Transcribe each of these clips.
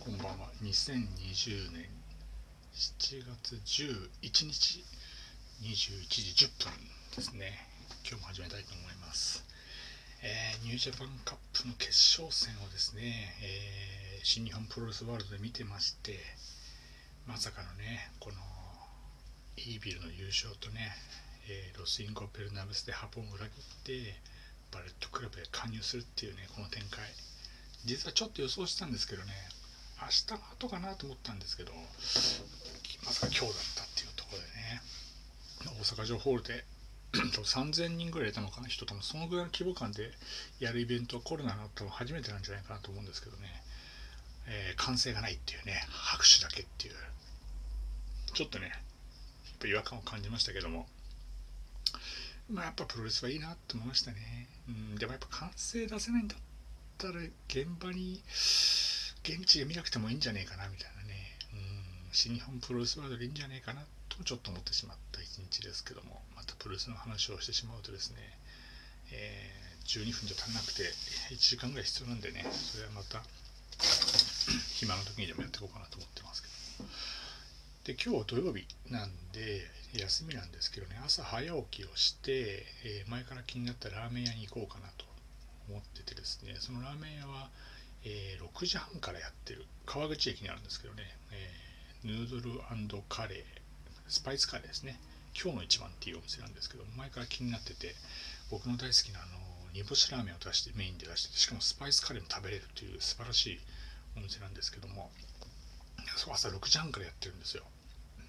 こんばんは。2020年7月11日21時10分ですね。今日も始めたいと思います、えーニュージャパンカップの決勝戦をですね、えー新日本プロレスワールドで見てましてまさかのねこのイービルの優勝とね、えーロスインゴペルナブスでハポンを裏切ってバレットクラブへ加入するっていうねこの展開。実はちょっと予想したんですけどね明日の後かなと思ったんですけどまさか今日だったっていうところでね。大阪城ホールで 3000人ぐらいいたのかな人とも。そのぐらいの規模感でやるイベントはコロナの多分初めてなんじゃないかなと思うんですけどね、えー歓声がないっていうね拍手だけっていう。ちょっとねやっぱ違和感を感じましたけども。まあやっぱプロレスはいいなって思いましたね、うん、でもやっぱ歓声出せないんだったら現場に現地で見なくてもいいんじゃねえかなみたいなね、うん、新日本プロレスワードでいいんじゃねえかなとちょっと思ってしまった一日ですけども。またプロレスの話をしてしまうとですね、えー12分じゃ足んなくて1時間ぐらい必要なんでね。それはまた暇の時にでもやっていこうかなと思ってますけど。で今日土曜日なんで休みなんですけどね。朝早起きをして、えー前から気になったラーメン屋に行こうかなと思っててですね。そのラーメン屋は、えー6時半からやってる。川口駅にあるんですけどね、えーヌードルカレー。スパイスカレーですね。今日の一番っていうお店なんですけど前から気になってて僕の大好きなあの煮干しラーメンを出してメインで出しててしかもスパイスカレーも食べれるという素晴らしいお店なんですけども朝6時半からやってるんですよ。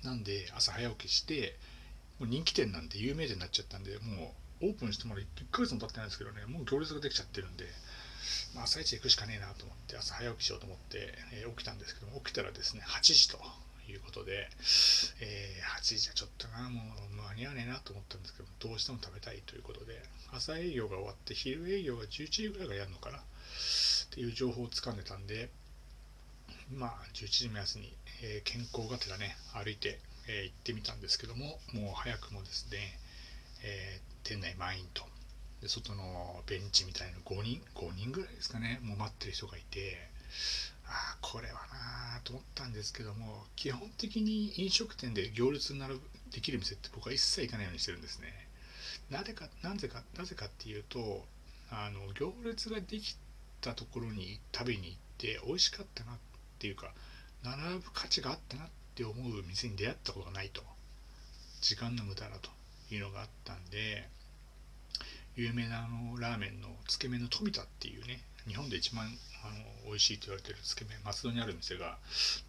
なんで朝早起きしてもう人気店なんで有名店になっちゃったんでもうオープンしてまだ1ヶ月も経ってないんですけどねもう行列ができちゃってるんで、まあ、朝一行くしかねえなと思って朝早起きしようと思って、えー起きたんですけども起きたらですね8時ということで、えー8時じゃちょっとなもう間に合わねえなと思ったんですけどどうしても食べたいということで朝営業が終わって昼営業が11時ぐらいからやるのかなっていう情報をつかんでたんでまあ11時目安に、えー健康がてらね歩いて、えー行ってみたんですけどももう早くもですね、え店内満員とで外のベンチみたいな5人5人ぐらいですかね。もう待ってる人がいてああこれはなあと思ったんですけども基本的に飲食店で行列になるできる店って僕は一切行かないようにしてるんですね。なぜかなぜかなぜかっていうとあの行列ができたところに食べに行って美味しかったなっていうか並ぶ価値があったなって思う店に出会ったことがないと。時間の無駄だというのがあったんで有名なあのラーメンのつけ麺の富田っていうね日本で一番あの美味しいと言われてるつけ麺松戸にある店が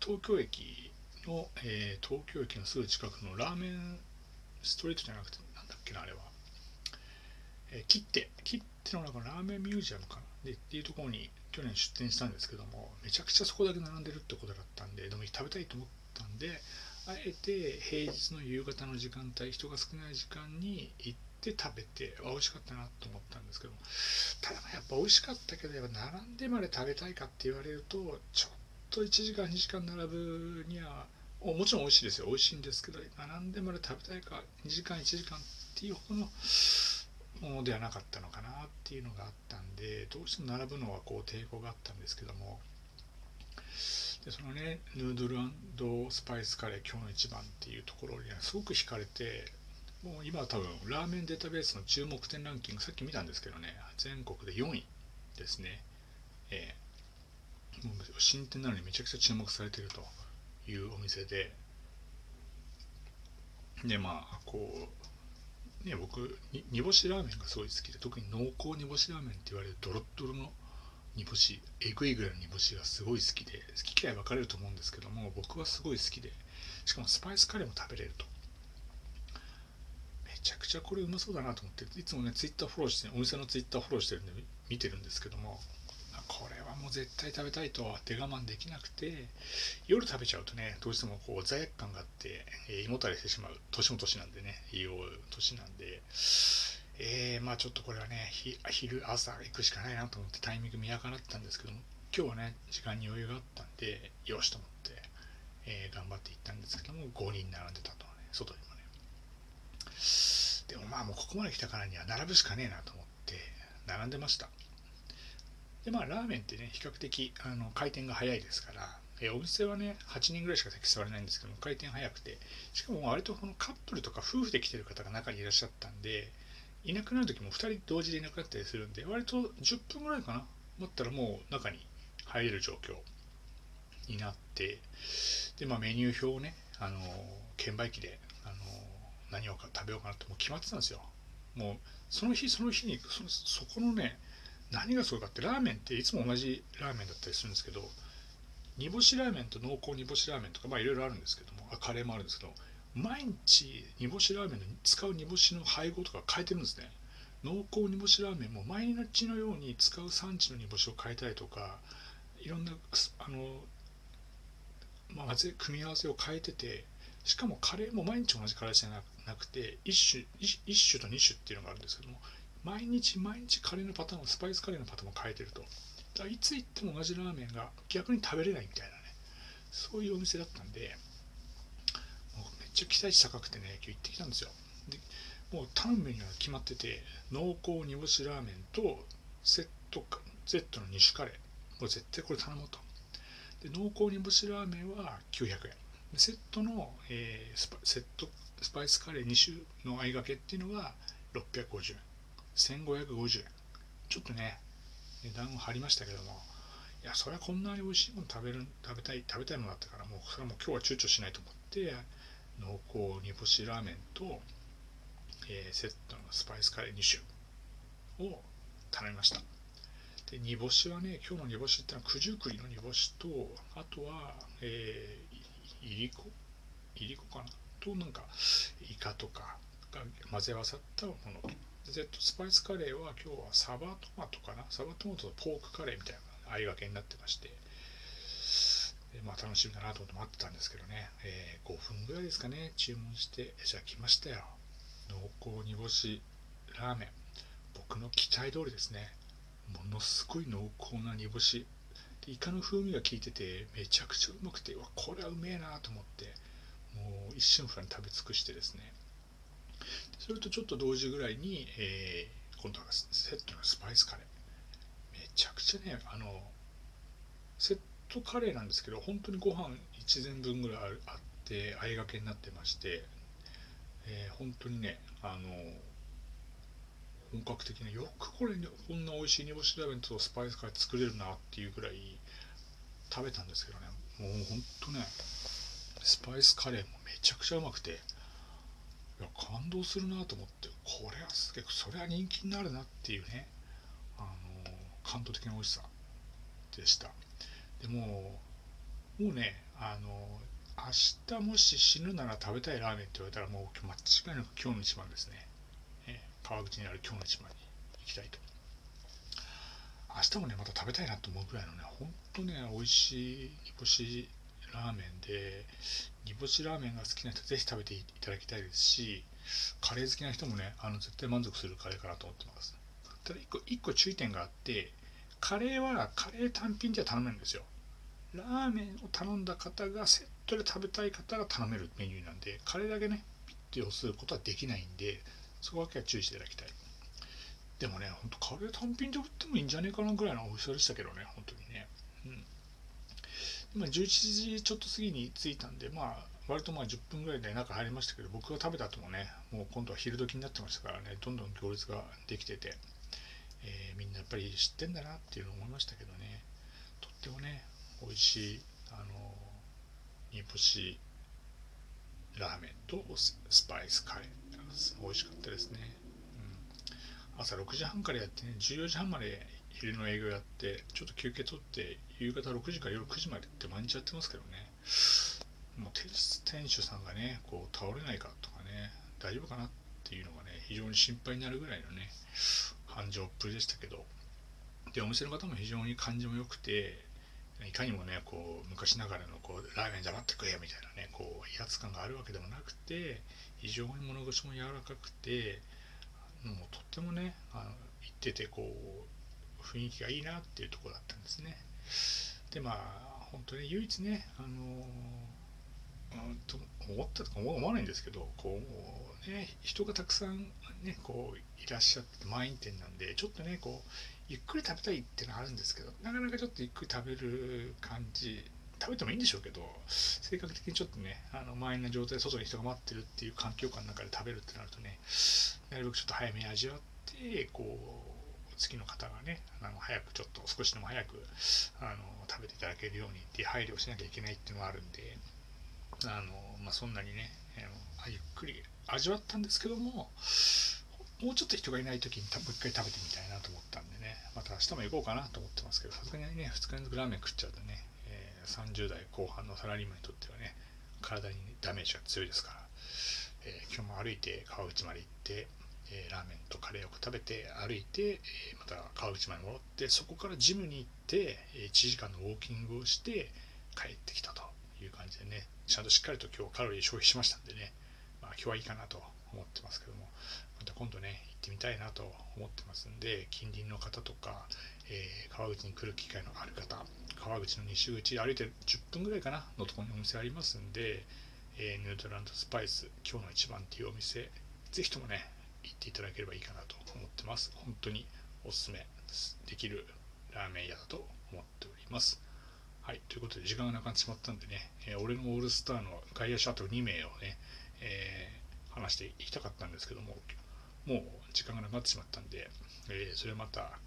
東京駅の、えー東京駅のすぐ近くのラーメンストリートじゃなくてなんだっけなあれは、えー切手。切手の中のラーメンミュージアムかな。でっていうところに去年出店したんですけどもめちゃくちゃそこだけ並んでるってことだったんででも食べたいと思ったんであえて平日の夕方の時間帯人が少ない時間に行って食べて美味しかったなと思ったんですけどただやっぱ美味しかったけどやっぱ並んでまで食べたいかって言われるとちょっと1時間2時間並ぶにはもちろん美味しいですよ。美味しいんですけど並んでまで食べたいか2時間1時間っていうほどのものではなかったのかなっていうのがあったんでどうしても並ぶのはこう抵抗があったんですけども。でそのねヌードルスパイスカレー今日の一番っていうところにはすごく惹かれてもう今は多分ラーメンデータベースの注目店ランキングさっき見たんですけどね全国で4位ですね、えーもう新店なのにめちゃくちゃ注目されてるというお店で。でまあこうね僕煮干しラーメンがすごい好きで特に濃厚煮干しラーメンって言われるドロッドロの煮干しえぐいぐらいの煮干しがすごい好きで好き嫌い分かれると思うんですけども僕はすごい好きでしかもスパイスカレーも食べれると。ちゃこれうまそうだなと思っていつもねツイッターフォローしてお店のツイッターフォローしてるんで見てるんですけどもこれはもう絶対食べたいとは手我慢できなくて夜食べちゃうとねどうしてもこう罪悪感があって、胃もたれしてしまう年も年なんでねいいお年なんでえーまあちょっとこれはね昼朝行くしかないなと思ってタイミング見計らったんですけども今日はね時間に余裕があったんでよしと思って、えー頑張って行ったんですけども5人並んでたとね外にもね。でもまあもうここまで来たからには並ぶしかねえなと思って並んでました。でまあラーメンってね比較的あの回転が早いですから、え、お店はね8人ぐらいしか席座れないんですけども回転早くて。しかも割とこのカップルとか夫婦で来てる方が中にいらっしゃったんでいなくなる時も2人同時でいなくなったりするんで割と10分ぐらいかな。持ったらもう中に入れる状況になって。で、まあ、メニュー表をねあの券売機であの何を食べようかなってもう決まってたんですよ。もうその日その日にそそこのね何がすごいかってラーメンっていつも同じラーメンだったりするんですけど煮干しラーメンと濃厚煮干しラーメンとかまあいろいろあるんですけどもカレーもあるんですけど毎日煮干しラーメンの使う煮干しの配合とか変えてるんですね。濃厚煮干しラーメンも毎日のように使う産地の煮干しを変えたりとかいろんなあの、まあ、組み合わせを変えててしかもカレーも毎日同じカレーじゃなくて1種 1, 種と2種っていうのがあるんですけども毎日毎日カレーのパターンをスパイスカレーのパターンも変えてると。だからいつ行っても同じラーメンが逆に食べれないみたいなねそういうお店だったんでもうめっちゃ期待値高くてね今日行ってきたんですよ。でもう頼むメニューが決まってて濃厚煮干しラーメンとセットセットの2種カレーもう絶対これ頼もうと。で濃厚煮干しラーメンは900円。セットの、えー、スパセットスパイスカレー2種の合いがけっていうのは650円。1550円。ちょっとね値段を張りましたけども。いやそれはこんなに美味しいもの食べる食べたい食べたいものだったからもうそれはもう今日は躊躇しないと思って濃厚煮干しラーメンと、えー、セットのスパイスカレー2種を頼みました。で煮干しはね今日の煮干しってのは九十九里の煮干しとあとは、えー、いりこいりこかな？となんかイカとかが混ぜ合わさったもの。でスパイスカレーは今日はサバトマトかな？サバトマトとポークカレーみたいな合いがけになってまして。でまあ楽しみだなと思って待ってたんですけどね、えー、5分ぐらいですかね。注文してじゃあ来ましたよ。濃厚煮干しラーメン。僕の期待通りですね。ものすごい濃厚な煮干し。でイカの風味が効いててめちゃくちゃうまくてわこれはうめえなと思ってもう一瞬不安に食べ尽くしてですね。それとちょっと同時ぐらいに、えー、今度はセットのスパイスカレー。めちゃくちゃねあのセットカレーなんですけど本当にご飯1膳分ぐらいあってあいがけになってまして、えー、本当にねあの本格的によくこれこんな美味しい煮干しラーメンとスパイスカレー作れるなっていうぐらい食べたんですけどね。もうほんとねスパイスカレーもめちゃくちゃうまくて。いや感動するなと思って。これはすげえそれは人気になるなっていうね。あの感動的な美味しさでした。でももうねあの明日もし死ぬなら食べたいラーメンって言われたらもう間違いなく今日の一番ですね、川口にある今日の一番に行きたいと。明日もねまた食べたいなと思うぐらいのねほんとね美味しい煮干しラーメンで煮干しラーメンが好きな人ぜひ食べていただきたいですしカレー好きな人もねあの絶対満足するカレーかなと思ってます。ただ1個 ,1 個注意点があってカレーはカレー単品じゃ頼めるんですよ。ラーメンを頼んだ方がセットで食べたい方が頼めるメニューなんでカレーだけねピッて押すことはできないんでそこだけは注意していただきたい。でもねほんとカレー単品で売ってもいいんじゃねえかなぐらいの美味しさでしたけどね本当にね。うん。まあ、11時ちょっと過ぎに着いたんで、まあ、割とまあ10分ぐらいで中入りましたけど、僕が食べた後もね、もう今度は昼時になってましたからね、どんどん行列ができてて、えー、みんなやっぱり知ってんだなっていうのを思いましたけどね、とってもね、美味しい、あの、煮干しラーメンとスパイスカレー、美味しかったですね。うん、朝6時半からやってね、14時半まで昼の営業やってちょっと休憩取って夕方6時から夜9時までって毎日やってますけどね。もう店主さんがねこう倒れないかとかね大丈夫かなっていうのがね非常に心配になるぐらいのね繁盛っぷりでしたけど。でお店の方も非常に感じも良くていかにもねこう昔ながらのこうラーメン黙ってくれみたいなねこう威圧感があるわけでもなくて非常に物腰も柔らかくてもうとってもねあの言っててこう雰囲気がいいなっていうとこだったんですね。でまあ本当に唯一ねあのと思ったとか思わないんですけどこうね人がたくさんねこういらっしゃって満員店なんでちょっとねこうゆっくり食べたいっていうのはあるんですけどなかなかちょっとゆっくり食べる感じ食べてもいいんでしょうけど性格的にちょっとねあの満員な状態で外に人が待ってるっていう環境下の中で食べるってなるとねなるべくちょっと早めに味わってこう次の方がねあの早くちょっと少しでも早くあの食べていただけるようにっていう配慮をしなきゃいけないっていうのはあるんであの、まあ、そんなにねあゆっくり味わったんですけどももうちょっと人がいない時にもう一回食べてみたいなと思ったんでねまた明日も行こうかなと思ってますけどさすがにね2日連続ラーメン食っちゃうとね、30代後半のサラリーマンにとってはね体にダメージが強いですから、えー、今日も歩いて川口まで行ってえー、ラーメンとカレーを食べて歩いて、えー、また川口まで戻ってそこからジムに行って1時間のウォーキングをして帰ってきたという感じでねちゃんとしっかりと今日カロリー消費しましたんでね、まあ、今日はいいかなと思ってますけどもまた今度ね行ってみたいなと思ってますんで近隣の方とか、えー、川口に来る機会のある方川口の西口歩いて10分ぐらいかなのとこにお店ありますんで、えー、ヌートランドスパイス今日の一番っていうお店ぜひともね行っていただければいいかなと思ってます。本当におすすめできるラーメン屋だと思っております。はいということで時間がなくなってしまったんでね、えー、俺のオールスターの外野手あと2名をね、えー、話していきたかったんですけどももう時間がなくなってしまったんで、えー、それはまた、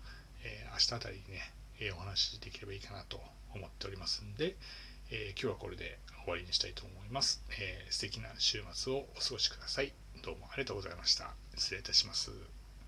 え明日あたりにね、えお話しできればいいかなと思っておりますんで、え今日はこれで終わりにしたいと思います、えー、素敵な週末をお過ごしください。どうもありがとうございました。失礼いたします。